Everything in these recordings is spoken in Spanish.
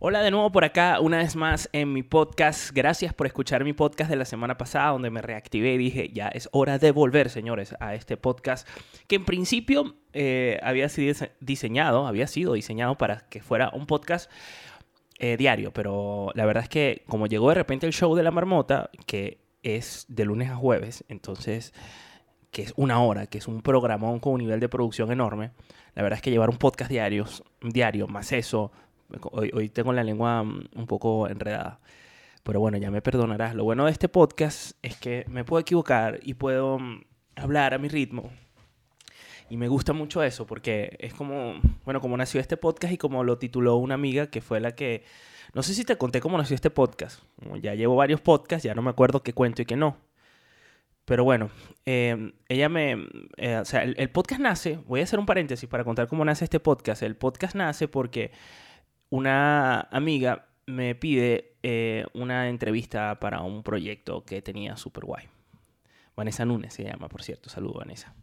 Hola de nuevo por acá, una vez más en mi podcast. Gracias por escuchar mi podcast de la semana pasada, donde me reactivé y dije, ya es hora de volver, señores, a este podcast que en principio eh, había sido diseñado, había sido diseñado para que fuera un podcast eh, diario, pero la verdad es que como llegó de repente el show de la marmota, que es de lunes a jueves, entonces que es una hora, que es un programón con un nivel de producción enorme. La verdad es que llevar un podcast diario, diario más eso, Hoy, tengo la lengua mm, un poco enredada. Pero bueno, ya me perdonarás. Lo bueno de este podcast es que me puedo equivocar y puedo mm, hablar a mi ritmo. Y me gusta mucho eso porque es como, bueno, como nació este podcast y como lo tituló una amiga que fue la que, no sé si te conté cómo nació este podcast. ya llevo varios podcasts, ya no me acuerdo qué cuento y qué no. Pero bueno, em, ella me, eh, o sea, el podcast nace, voy a hacer un paréntesis para contar cómo nace este podcast. El podcast nace porque una amiga me pide eh, una entrevista para un proyecto que tenía super guay. Vanessa Núñez se llama, por cierto. Saludo, Vanessa.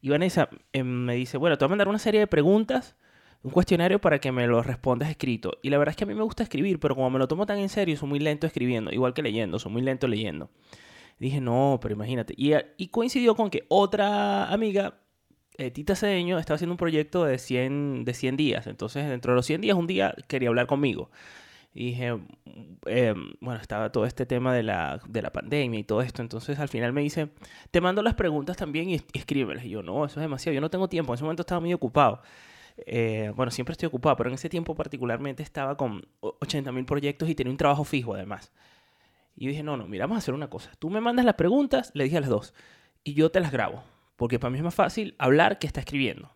Y Vanessa em, me dice, bueno, te voy a mandar una serie de preguntas, un cuestionario para que me lo respondas escrito. Y la verdad es que a mí me gusta escribir, pero como me lo tomo tan en serio, soy muy lento escribiendo, igual que leyendo, soy muy lento leyendo. dije, no, pero imagínate. Y, y coincidió con que otra amiga eh, Tita Cedeño estaba haciendo un proyecto de 100, de 100 días. Entonces, dentro de los 100 días, un día quería hablar conmigo. Y dije, eh, bueno, estaba todo este tema de la, de la pandemia y todo esto. Entonces, al final me dice, te mando las preguntas también y, escríbelas. Y yo, no, eso es demasiado. Yo no tengo tiempo. En ese momento estaba muy ocupado. Eh, bueno, siempre estoy ocupado, pero en ese tiempo particularmente estaba con 80 mil proyectos y tenía un trabajo fijo además. Y yo dije, no, no, mira, vamos a hacer una cosa. Tú me mandas las preguntas, le dije a las dos, y yo te las grabo porque para mí es más fácil hablar que estar escribiendo.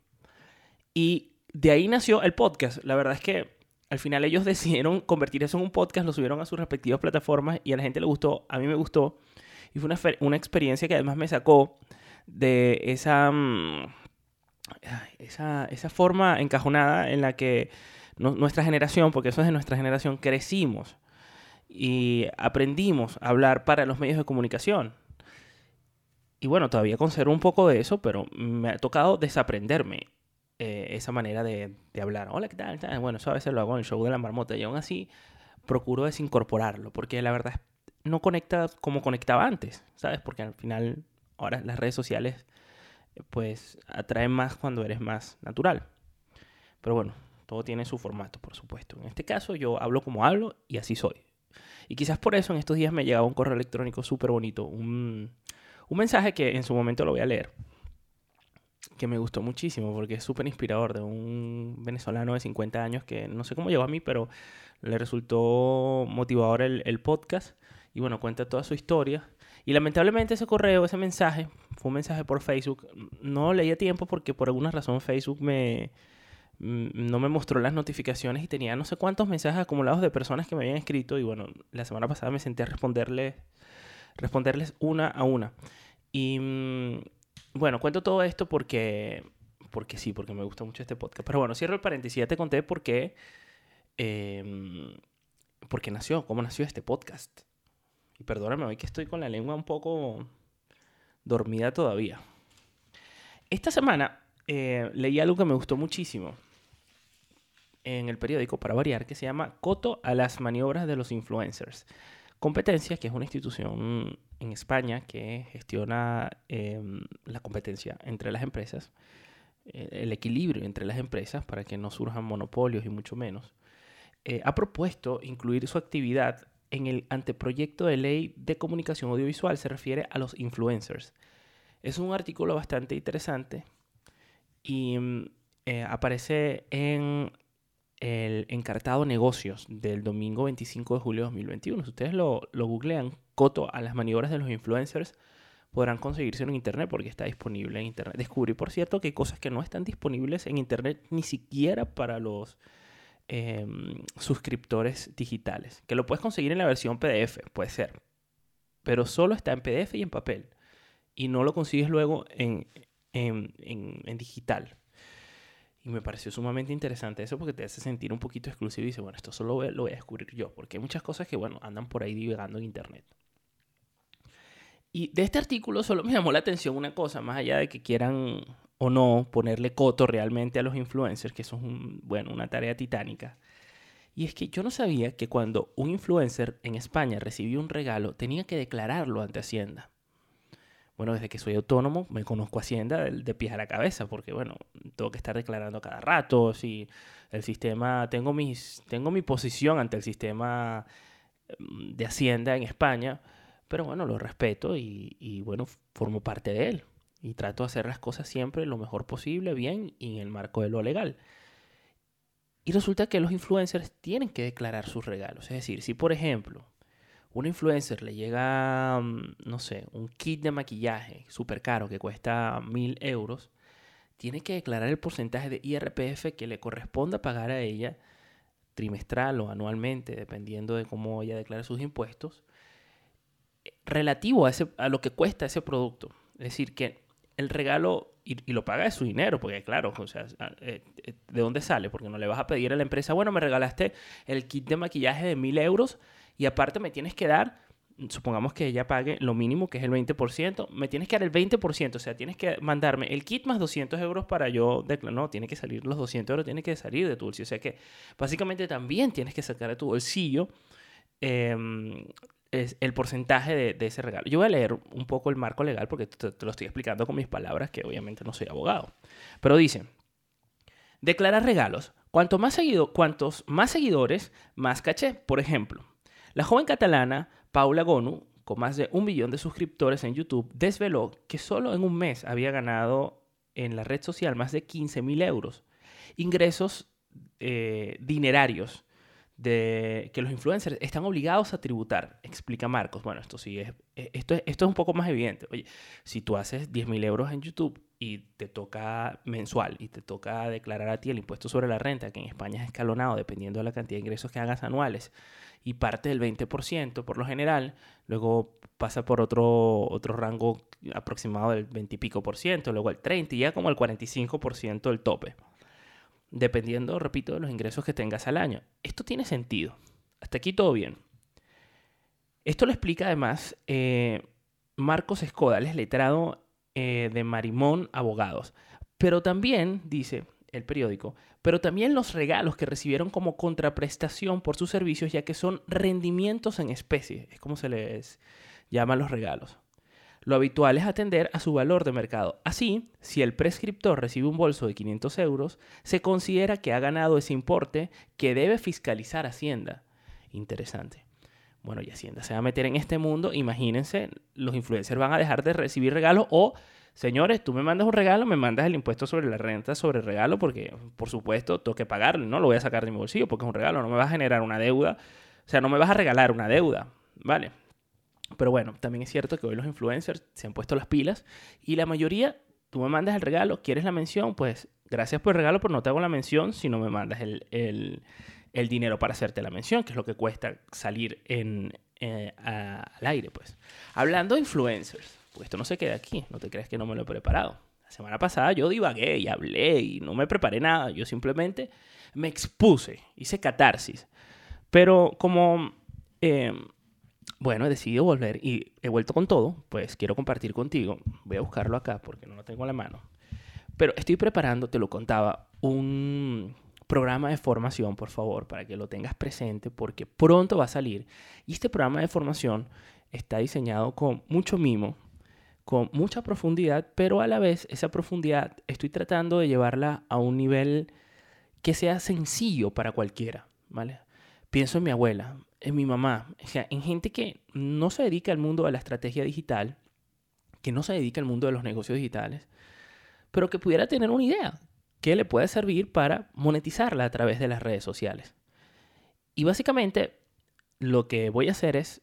Y de ahí nació el podcast. La verdad es que al final ellos decidieron convertir eso en un podcast, lo subieron a sus respectivas plataformas y a la gente le gustó, a mí me gustó. Y fue una, una experiencia que además me sacó de esa, mm, esa, esa forma encajonada en la que nuestra generación, porque eso es de nuestra generación, crecimos y aprendimos a hablar para los medios de comunicación. Y bueno, todavía conservo un poco de eso, pero me ha tocado desaprenderme eh, esa manera de, hablar. Hola, ¿qué tal? Bueno, eso a veces lo hago en el show de la marmota y aún así procuro desincorporarlo, porque la verdad no conecta como conectaba antes, ¿sabes? Porque al final ahora las redes sociales pues atraen más cuando eres más natural. Pero bueno, todo tiene su formato, por supuesto. En este caso yo hablo como hablo y así soy. Y quizás por eso en estos días me llegaba un correo electrónico súper bonito, un, un mensaje que en su momento lo voy a leer, que me gustó muchísimo porque es súper inspirador de un venezolano de 50 años que no sé cómo llegó a mí, pero le resultó motivador el, podcast y bueno, cuenta toda su historia. Y lamentablemente ese correo, ese mensaje, fue un mensaje por Facebook. No leía tiempo porque por alguna razón Facebook me, mm, no me mostró las notificaciones y tenía no sé cuántos mensajes acumulados de personas que me habían escrito y bueno, la semana pasada me senté a responderles una a una. Y mm, bueno, cuento todo esto porque, porque sí, porque me gusta mucho este podcast. Pero bueno, cierro el paréntesis, ya te conté por qué, eh, por qué nació, cómo nació este podcast. Y perdóname hoy que estoy con la lengua un poco dormida todavía. Esta semana eh, leí algo que me gustó muchísimo en el periódico, para variar, que se llama Coto a las maniobras de los influencers. Competencia, que es una institución en España que gestiona em, la competencia entre las empresas, el equilibrio entre las empresas para que no surjan monopolios y mucho menos, eh, ha propuesto incluir su actividad en el anteproyecto de ley de comunicación audiovisual. Se refiere a los influencers. Es un artículo bastante interesante y mm, eh, aparece en el encartado negocios del domingo 25 de julio de 2021. Si ustedes lo, lo googlean, coto a las maniobras de los influencers, podrán conseguirse en internet porque está disponible en internet. Descubrí, por cierto, que hay cosas que no están disponibles en internet ni siquiera para los em, suscriptores digitales. Que lo puedes conseguir en la versión PDF, puede ser. Pero solo está en PDF y en papel. Y no lo consigues luego en, digital. Y me pareció sumamente interesante eso porque te hace sentir un poquito exclusivo y dice, bueno, esto solo lo voy a descubrir yo, porque hay muchas cosas que, bueno, andan por ahí divagando en Internet. Y de este artículo solo me llamó la atención una cosa, más allá de que quieran o no ponerle coto realmente a los influencers, que eso es, bueno, una tarea titánica. Y es que yo no sabía que cuando un influencer en España recibía un regalo, tenía que declararlo ante Hacienda. Bueno, desde que soy autónomo me conozco Hacienda de, pies a la cabeza, porque bueno, tengo que estar declarando cada rato, si el sistema, tengo, mis, tengo mi posición ante el sistema mm, de Hacienda en España, pero bueno, lo respeto y, y bueno, formo parte de él y trato de hacer las cosas siempre lo mejor posible, bien y en el marco de lo legal. Y resulta que los influencers tienen que declarar sus regalos. Es decir, si por ejemplo un influencer le llega, mm, no sé, un kit de maquillaje súper caro que cuesta mil euros, tiene que declarar el porcentaje de IRPF que le corresponda pagar a ella trimestral o anualmente, dependiendo de cómo ella declara sus impuestos, relativo a, ese, a lo que cuesta ese producto. Es decir, que el regalo y, lo paga de su dinero, porque claro, o sea, eh, eh, ¿de dónde sale? Porque no le vas a pedir a la empresa, bueno, me regalaste el kit de maquillaje de mil euros y aparte me tienes que dar, supongamos que ella pague lo mínimo, que es el 20%, me tienes que dar el 20%, o sea, tienes que mandarme el kit más 200 euros para yo no, tiene que salir los 200 euros, tiene que salir de tu bolsillo, o sea que básicamente también tienes que sacar de tu bolsillo em, es el porcentaje de, ese regalo. Yo voy a leer un poco el marco legal porque te, lo estoy explicando con mis palabras, que obviamente no soy abogado. Pero dice, declarar regalos. Cuanto más seguido, cuantos más seguidores, más caché. Por ejemplo, la joven catalana Paula Gonu, con más de un millón de suscriptores en YouTube, desveló que solo en un mes había ganado en la red social más de 15 mil euros. Ingresos eh, dinerarios de que los influencers están obligados a tributar, explica Marcos. Bueno, esto sí es, esto, esto es un poco más evidente. Oye, si tú haces 10 mil euros en YouTube y te toca mensual y te toca declarar a ti el impuesto sobre la renta, que en España es escalonado dependiendo de la cantidad de ingresos que hagas anuales, y parte del 20% por lo general, luego pasa por otro, otro rango aproximado del 20 y pico por ciento, luego el 30 y ya como el 45% el tope dependiendo, repito, de los ingresos que tengas al año. Esto tiene sentido. Hasta aquí todo bien. Esto lo explica además eh, Marcos Escodales, letrado eh, de Marimón Abogados. Pero también, dice el periódico, pero también los regalos que recibieron como contraprestación por sus servicios, ya que son rendimientos en especie, es como se les llama los regalos. Lo habitual es atender a su valor de mercado. Así, si el prescriptor recibe un bolso de 500 euros, se considera que ha ganado ese importe que debe fiscalizar Hacienda. Interesante. Bueno, y Hacienda se va a meter en este mundo. Imagínense, los influencers van a dejar de recibir regalos o, señores, tú me mandas un regalo, me mandas el impuesto sobre la renta sobre el regalo porque, por supuesto, tengo que pagarlo. No lo voy a sacar de mi bolsillo porque es un regalo. No me va a generar una deuda. O sea, no me vas a regalar una deuda. ¿Vale? Pero bueno, también es cierto que hoy los influencers se han puesto las pilas y la mayoría, tú me mandas el regalo, quieres la mención, pues gracias por el regalo, pero no te hago la mención si no me mandas el, dinero para hacerte la mención, que es lo que cuesta salir en, eh, al aire, pues. Hablando de influencers, pues esto no se queda aquí, no te creas que no me lo he preparado. La semana pasada yo divagué y hablé y no me preparé nada, yo simplemente me expuse, hice catarsis. Pero como... Eh, bueno, he decidido volver y he vuelto con todo, pues quiero compartir contigo. Voy a buscarlo acá porque no lo tengo a la mano. Pero estoy preparando, te lo contaba, un programa de formación, por favor, para que lo tengas presente porque pronto va a salir. Y este programa de formación está diseñado con mucho mimo, con mucha profundidad, pero a la vez esa profundidad estoy tratando de llevarla a un nivel que sea sencillo para cualquiera, ¿vale? Pienso en mi abuela en mi mamá, o sea, en gente que no se dedica al mundo de la estrategia digital, que no se dedica al mundo de los negocios digitales, pero que pudiera tener una idea que le puede servir para monetizarla a través de las redes sociales. Y básicamente lo que voy a hacer es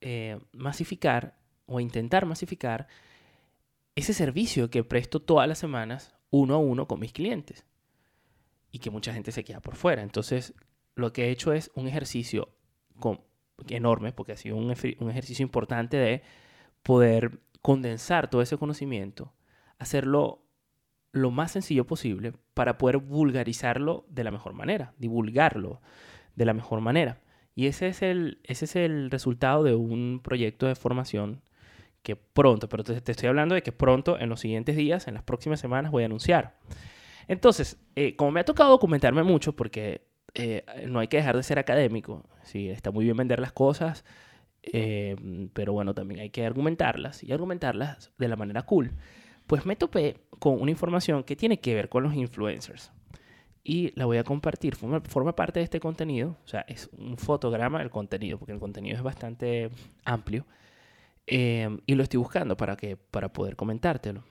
eh, masificar o intentar masificar ese servicio que presto todas las semanas uno a uno con mis clientes y que mucha gente se queda por fuera. Entonces, lo que he hecho es un ejercicio enorme, porque ha sido un, ejercicio importante de poder condensar todo ese conocimiento, hacerlo lo más sencillo posible para poder vulgarizarlo de la mejor manera, divulgarlo de la mejor manera. Y ese es el, ese es el resultado de un proyecto de formación que pronto, pero te, estoy hablando de que pronto, en los siguientes días, en las próximas semanas, voy a anunciar. Entonces, eh, como me ha tocado documentarme mucho, porque eh, no hay que dejar de ser académico. Sí, está muy bien vender las cosas, eh, pero bueno, también hay que argumentarlas y argumentarlas de la manera cool. Pues me topé con una información que tiene que ver con los influencers. Y la voy a compartir. Forma, forma parte de este contenido. O sea, es un fotograma del contenido, porque el contenido es bastante amplio. Eh, y lo estoy buscando para, que, para poder comentártelo.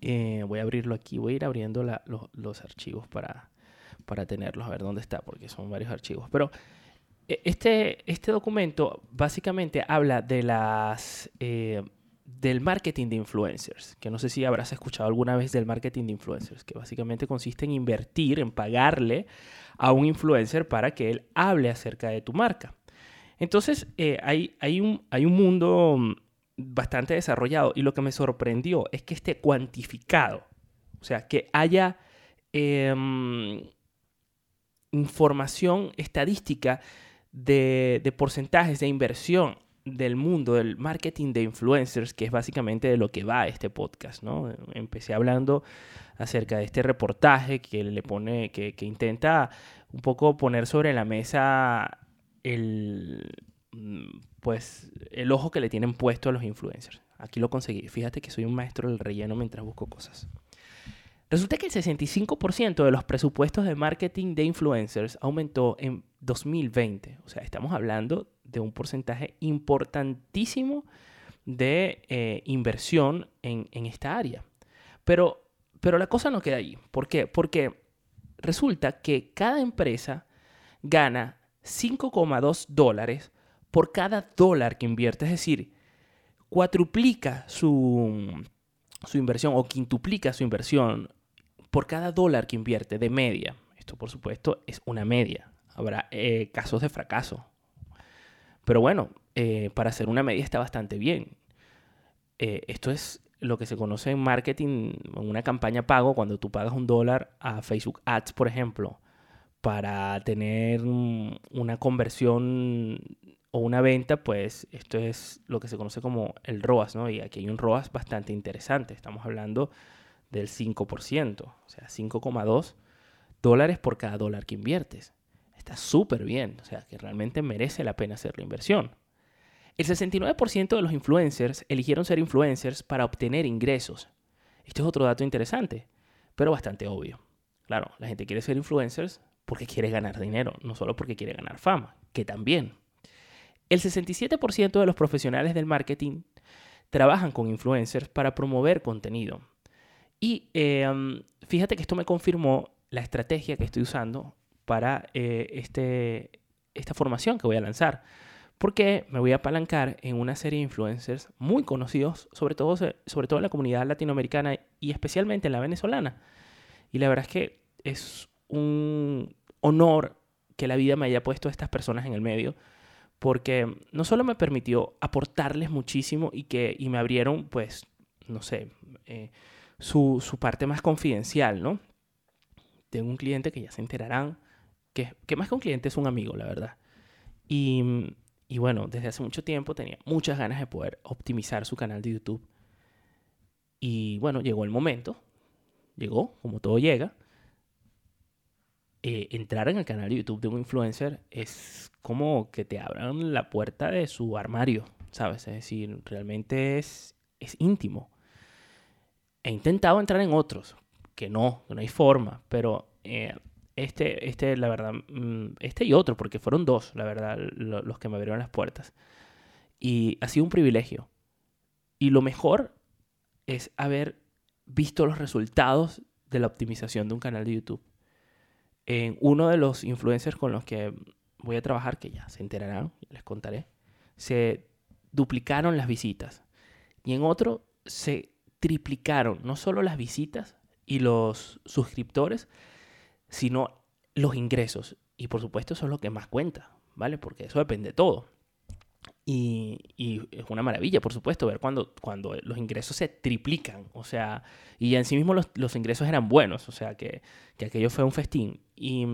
voy a abrirlo aquí. Voy a ir abriendo los, los archivos para, para tenerlos, a ver dónde está, porque son varios archivos. Pero e, este, este documento básicamente habla de las, eh, del marketing de influencers, que no sé si habrás escuchado alguna vez del marketing de influencers, que básicamente consiste en invertir, en pagarle a un influencer para que él hable acerca de tu marca. Entonces, eh, hay, hay, un, hay un mundo bastante desarrollado y lo que me sorprendió es que esté cuantificado, o sea, que haya em, información estadística de, porcentajes de inversión del mundo del marketing de influencers, que es básicamente de lo que va este podcast, ¿no? Empecé hablando acerca de este reportaje que le pone, que, intenta un poco poner sobre la mesa el, pues, el ojo que le tienen puesto a los influencers. Aquí lo conseguí. Fíjate que soy un maestro del relleno mientras busco cosas. Resulta que el 65% de los presupuestos de marketing de influencers aumentó en 2020. O sea, estamos hablando de un porcentaje importantísimo de eh, inversión en, esta área. Pero, pero la cosa no queda ahí. ¿Por qué? Porque resulta que cada empresa gana 5,2 dólares por cada dólar que invierte. Es decir, cuatruplica su, su inversión o quintuplica su inversión por cada dólar que invierte de media. Esto, por supuesto, es una media. Habrá eh, casos de fracaso. Pero bueno, eh, para hacer una media está bastante bien. Eh, esto es lo que se conoce en marketing, en una campaña pago, cuando tú pagas un dólar a Facebook Ads, por ejemplo, para tener una conversión o una venta, pues esto es lo que se conoce como el ROAS, ¿no? Y aquí hay un ROAS bastante interesante. Estamos hablando del 5%, o sea, 5,2 dólares por cada dólar que inviertes. Está súper bien, o sea, que realmente merece la pena hacer la inversión. El 69% de los influencers eligieron ser influencers para obtener ingresos. Esto es otro dato interesante, pero bastante obvio. Claro, la gente quiere ser influencers porque quiere ganar dinero, no solo porque quiere ganar fama, que también. El 67% de los profesionales del marketing trabajan con influencers para promover contenido. Y em, fíjate que esto me confirmó la estrategia que estoy usando para eh, este, esta formación que voy a lanzar. Porque me voy a apalancar en una serie de influencers muy conocidos, sobre todo, sobre todo en la comunidad latinoamericana y especialmente en la venezolana. Y la verdad es que es un honor que la vida me haya puesto a estas personas en el medio, porque no solo me permitió aportarles muchísimo y que y me abrieron, pues, no sé, eh, su, parte más confidencial, ¿no? Tengo un cliente que ya se enterarán, que, más que un cliente es un amigo, la verdad. Y, bueno, desde hace mucho tiempo tenía muchas ganas de poder optimizar su canal de YouTube. Y bueno, llegó el momento, llegó, como todo llega. Eh, entrar en el canal de YouTube de un influencer es como que te abran la puerta de su armario, ¿sabes? Es decir, realmente es íntimo. He intentado entrar en otros, que no, no hay forma, pero eh, este, este, la verdad, mm, este y otro, porque fueron dos, la verdad, los que me abrieron las puertas. Y ha sido un privilegio. Y lo mejor es haber visto los resultados de la optimización de un canal de YouTube. En uno de los influencers con los que voy a trabajar, que ya se enterarán, les contaré, se duplicaron las visitas. Y en otro se triplicaron no solo las visitas y los suscriptores, sino los ingresos. Y por supuesto eso es lo que más cuenta, ¿vale? Porque eso depende de todo. Y, es una maravilla, por supuesto, ver cuando, cuando los ingresos se triplican. O sea, y en sí mismo los, ingresos eran buenos. O sea, que, aquello fue un festín. Y,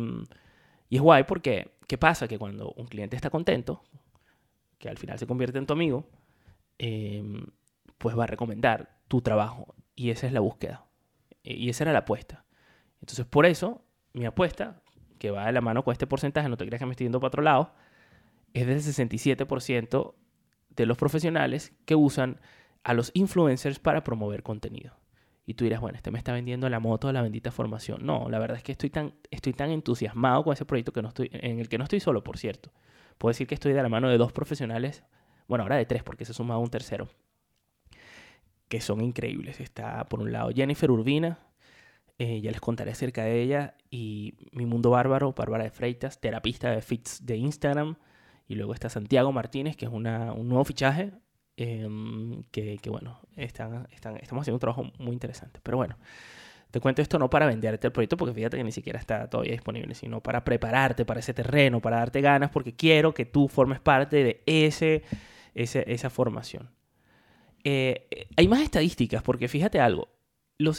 es guay porque, ¿qué pasa? Que cuando un cliente está contento, que al final se convierte en tu amigo, em, pues va a recomendar tu trabajo. Y esa es la búsqueda. Y esa era la apuesta. Entonces, por eso, mi apuesta que va de la mano con este porcentaje, no te creas que me estoy yendo para otro lado, es del 67% de los profesionales que usan a los influencers para promover contenido. Y tú dirás, bueno, este me está vendiendo la moto de la bendita formación. No, la verdad es que estoy tan, estoy tan entusiasmado con ese proyecto que no estoy, en el que no estoy solo, por cierto. Puedo decir que estoy de la mano de dos profesionales, bueno, ahora de tres, porque se suma un tercero, que son increíbles. Está, por un lado, Jennifer Urbina, eh, ya les contaré acerca de ella, y Mi Mundo Bárbaro, Bárbara de Freitas, terapista de fits de Instagram, y luego está Santiago Martínez, que es un nuevo fichaje, em, que, bueno, están, están, estamos haciendo un trabajo muy interesante. Pero bueno, te cuento esto no para venderte el proyecto, porque fíjate que ni siquiera está todavía disponible, sino para prepararte para ese terreno, para darte ganas, porque quiero que tú formes parte de ese, esa formación. Eh, hay más estadísticas, porque fíjate algo,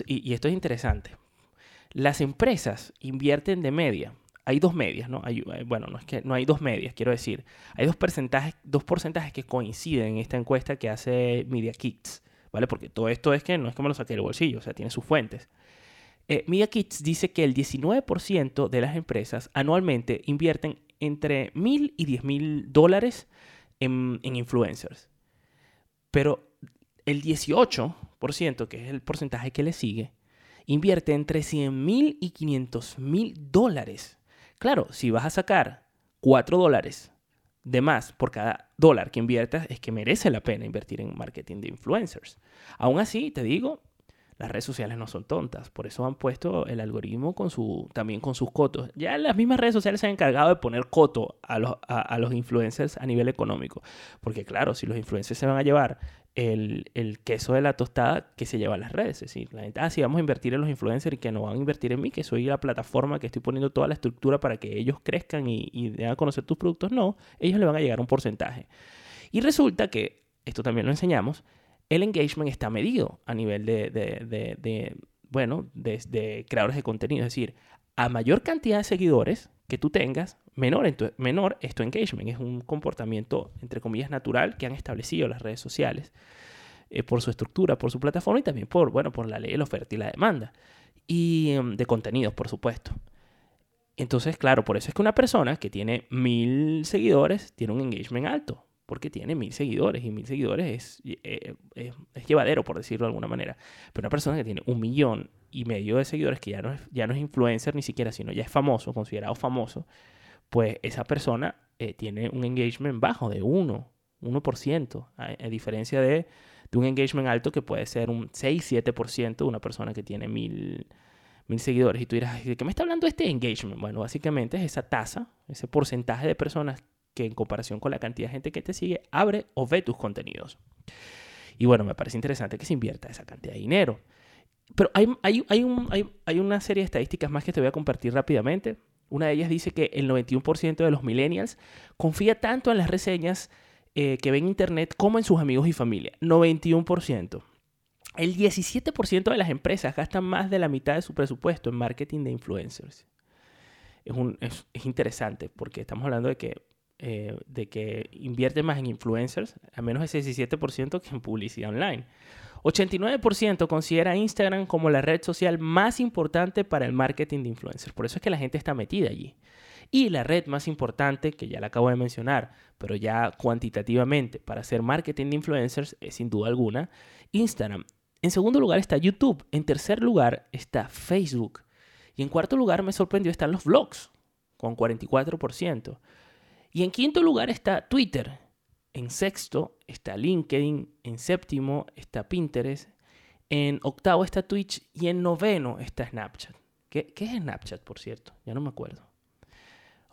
y esto es interesante. Las empresas invierten de media hay dos medias, ¿no? Eh, bueno, no es que no hay dos medias, quiero decir. Hay dos porcentajes, dos porcentajes que coinciden en esta encuesta que hace Media Kits, ¿vale? Porque todo esto es que no es que me lo saqué del bolsillo, o sea, tiene sus fuentes. Eh, Media Kits dice que el 19% de las empresas anualmente invierten entre mil y diez mil dólares en influencers. Pero el 18%, que es el porcentaje que le sigue, invierte entre 100 mil y 500 mil dólares Claro, si vas a sacar 4 dólares de más por cada dólar que inviertas, es que merece la pena invertir en marketing de influencers. Aún así, te digo, las redes sociales no son tontas, por eso han puesto el algoritmo con su, también con sus cotos. Ya las mismas redes sociales se han encargado de poner coto a los, a los influencers a nivel económico, porque claro, si los influencers se van a llevar el, queso de la tostada que se lleva a las redes. Es decir, la gente, ah, sí, vamos a invertir en los influencers y que no van a invertir en mí, que soy la plataforma que estoy poniendo toda la estructura para que ellos crezcan y, y den a conocer tus productos. No, ellos le van a llegar un porcentaje. Y resulta que, esto también lo enseñamos, el engagement está medido a nivel de, bueno, de, creadores de contenido. Es decir, a mayor cantidad de seguidores que tú tengas, menor, en menor es tu engagement. Es un comportamiento, entre comillas, natural que han establecido las redes sociales eh, por su estructura, por su plataforma y también por, bueno, por la ley de la oferta y la demanda. Y em, de contenidos, por supuesto. Entonces, claro, por eso es que una persona que tiene mil seguidores tiene un engagement alto, porque tiene mil seguidores y mil seguidores eh, es, es, llevadero, por decirlo de alguna manera. Pero una persona que tiene un millón y medio de seguidores, que ya no es, ya no es influencer ni siquiera, sino ya es famoso, considerado famoso, pues esa persona eh, tiene un engagement bajo de 1, 1%, a, a diferencia de, de, un engagement alto que puede ser un 6, 7% de una persona que tiene mil, mil seguidores. Y tú dirás, ¿de qué me está hablando este engagement? Bueno, básicamente es esa tasa, ese porcentaje de personas que en comparación con la cantidad de gente que te sigue, abre o ve tus contenidos. Y bueno, me parece interesante que se invierta esa cantidad de dinero. Pero hay, hay, hay, un, hay, una serie de estadísticas más que te voy a compartir rápidamente. Una de ellas dice que el 91% de los millennials confía tanto en las reseñas eh, que ven en Internet como en sus amigos y familia. 91%. El 17% de las empresas gastan más de la mitad de su presupuesto en marketing de influencers. Es, un, es, interesante porque estamos hablando de que, eh, de que invierte más en influencers, a menos ese 17% que en publicidad online. 89% considera Instagram como la red social más importante para el marketing de influencers. Por eso es que la gente está metida allí. Y la red más importante, que ya la acabo de mencionar, pero ya cuantitativamente para hacer marketing de influencers, es sin duda alguna Instagram. En segundo lugar está YouTube. En tercer lugar está Facebook. Y en cuarto lugar me sorprendió están los vlogs, con 44%. Y en quinto lugar está Twitter, en sexto está LinkedIn, en séptimo está Pinterest, en octavo está Twitch y en noveno está Snapchat. ¿Qué, ¿Qué, es Snapchat, por cierto? Ya no me acuerdo.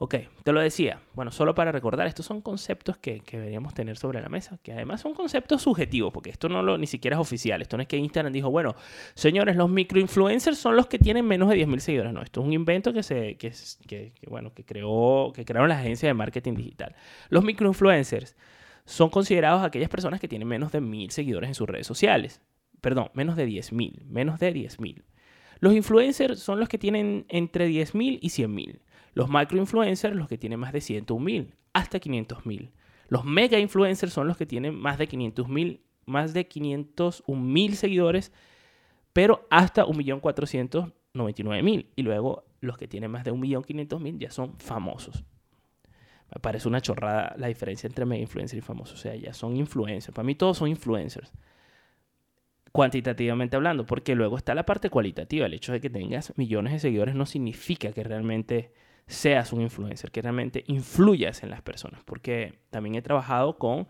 Ok, te lo decía. Bueno, solo para recordar, estos son conceptos que, deberíamos tener sobre la mesa, que además son conceptos subjetivos, porque esto no lo, ni siquiera es oficial. Esto no es que Instagram dijo, bueno, señores, los microinfluencers son los que tienen menos de 10.000 seguidores. No, esto es un invento que, se, que, que, bueno, que, creó, que crearon las agencias de marketing digital. Los microinfluencers son considerados aquellas personas que tienen menos de mil seguidores en sus redes sociales. Perdón, menos de 10.000, menos de 10.000. Los influencers son los que tienen entre 10.000 y 100.000. Los microinfluencers los que tienen más de 101.000 hasta 500.000. Los mega influencers son los que tienen más de 500.000, más de 501.000 seguidores, pero hasta 1.499.000. Y luego los que tienen más de 1.500.000 ya son famosos. Me parece una chorrada la diferencia entre mega influencer y famoso. O sea, ya son influencers. Para mí todos son influencers. Cuantitativamente hablando, porque luego está la parte cualitativa. El hecho de que tengas millones de seguidores no significa que realmente seas un influencer, que realmente influyas en las personas. Porque también he trabajado con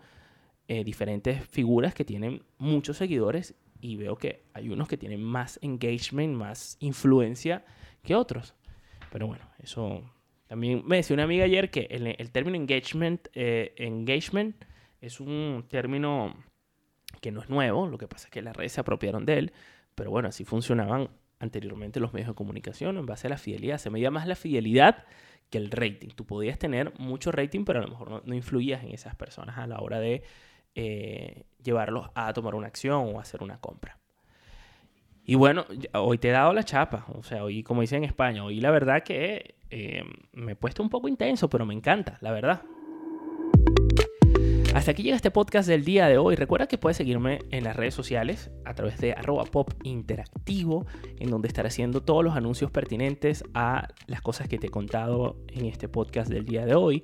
eh, diferentes figuras que tienen muchos seguidores y veo que hay unos que tienen más engagement, más influencia que otros. Pero bueno, eso también me decía una amiga ayer que el, término engagement, eh, engagement es un término que no es nuevo, lo que pasa es que las redes se apropiaron de él, pero bueno, así funcionaban anteriormente los medios de comunicación en base a la fidelidad. Se medía más la fidelidad que el rating. Tú podías tener mucho rating, pero a lo mejor no, influías en esas personas a la hora de eh, llevarlos a tomar una acción o hacer una compra. Y bueno, hoy te he dado la chapa, o sea, hoy, como dicen en España, hoy la verdad que eh, me he puesto un poco intenso, pero me encanta, la verdad. Hasta aquí llega este podcast del día de hoy. Recuerda que puedes seguirme en las redes sociales a través de arroba pop interactivo, en donde estaré haciendo todos los anuncios pertinentes a las cosas que te he contado en este podcast del día de hoy.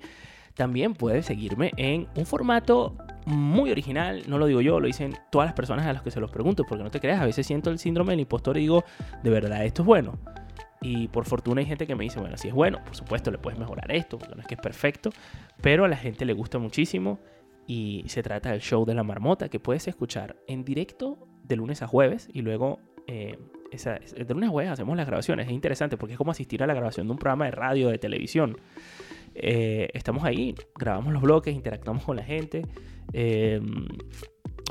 También puedes seguirme en un formato muy original, no lo digo yo, lo dicen todas las personas a las que se los pregunto, porque no te creas, a veces siento el síndrome del impostor y digo, de verdad, esto es bueno. Y por fortuna hay gente que me dice, bueno, si es bueno, por supuesto le puedes mejorar esto, porque no es que es perfecto, pero a la gente le gusta muchísimo y se trata del show de la marmota que puedes escuchar en directo de lunes a jueves y luego eh, de lunes a jueves hacemos las grabaciones. Es interesante porque es como asistir a la grabación de un programa de radio, de televisión. Eh, estamos ahí, grabamos los bloques, interactuamos con la gente, eh,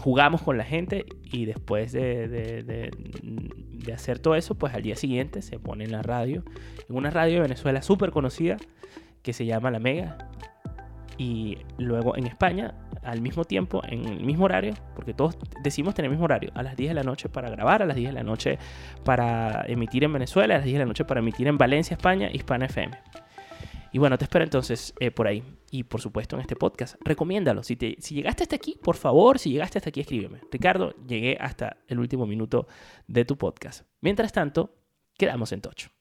jugamos con la gente y después de, de, hacer todo eso, pues al día siguiente se pone en la radio, en una radio de Venezuela súper conocida que se llama La Mega. Y luego en España, al mismo tiempo, en el mismo horario, porque todos decimos tener el mismo horario, a las 10 de la noche para grabar, a las 10 de la noche para emitir en Venezuela, a las 10 de la noche para emitir en Valencia, España, Hispana FM. Y bueno, te espero entonces eh, por ahí. Y por supuesto en este podcast. Recomiéndalo. Si, te, si llegaste hasta aquí, por favor, si llegaste hasta aquí, escríbeme. Ricardo, llegué hasta el último minuto de tu podcast. Mientras tanto, quedamos en tocho.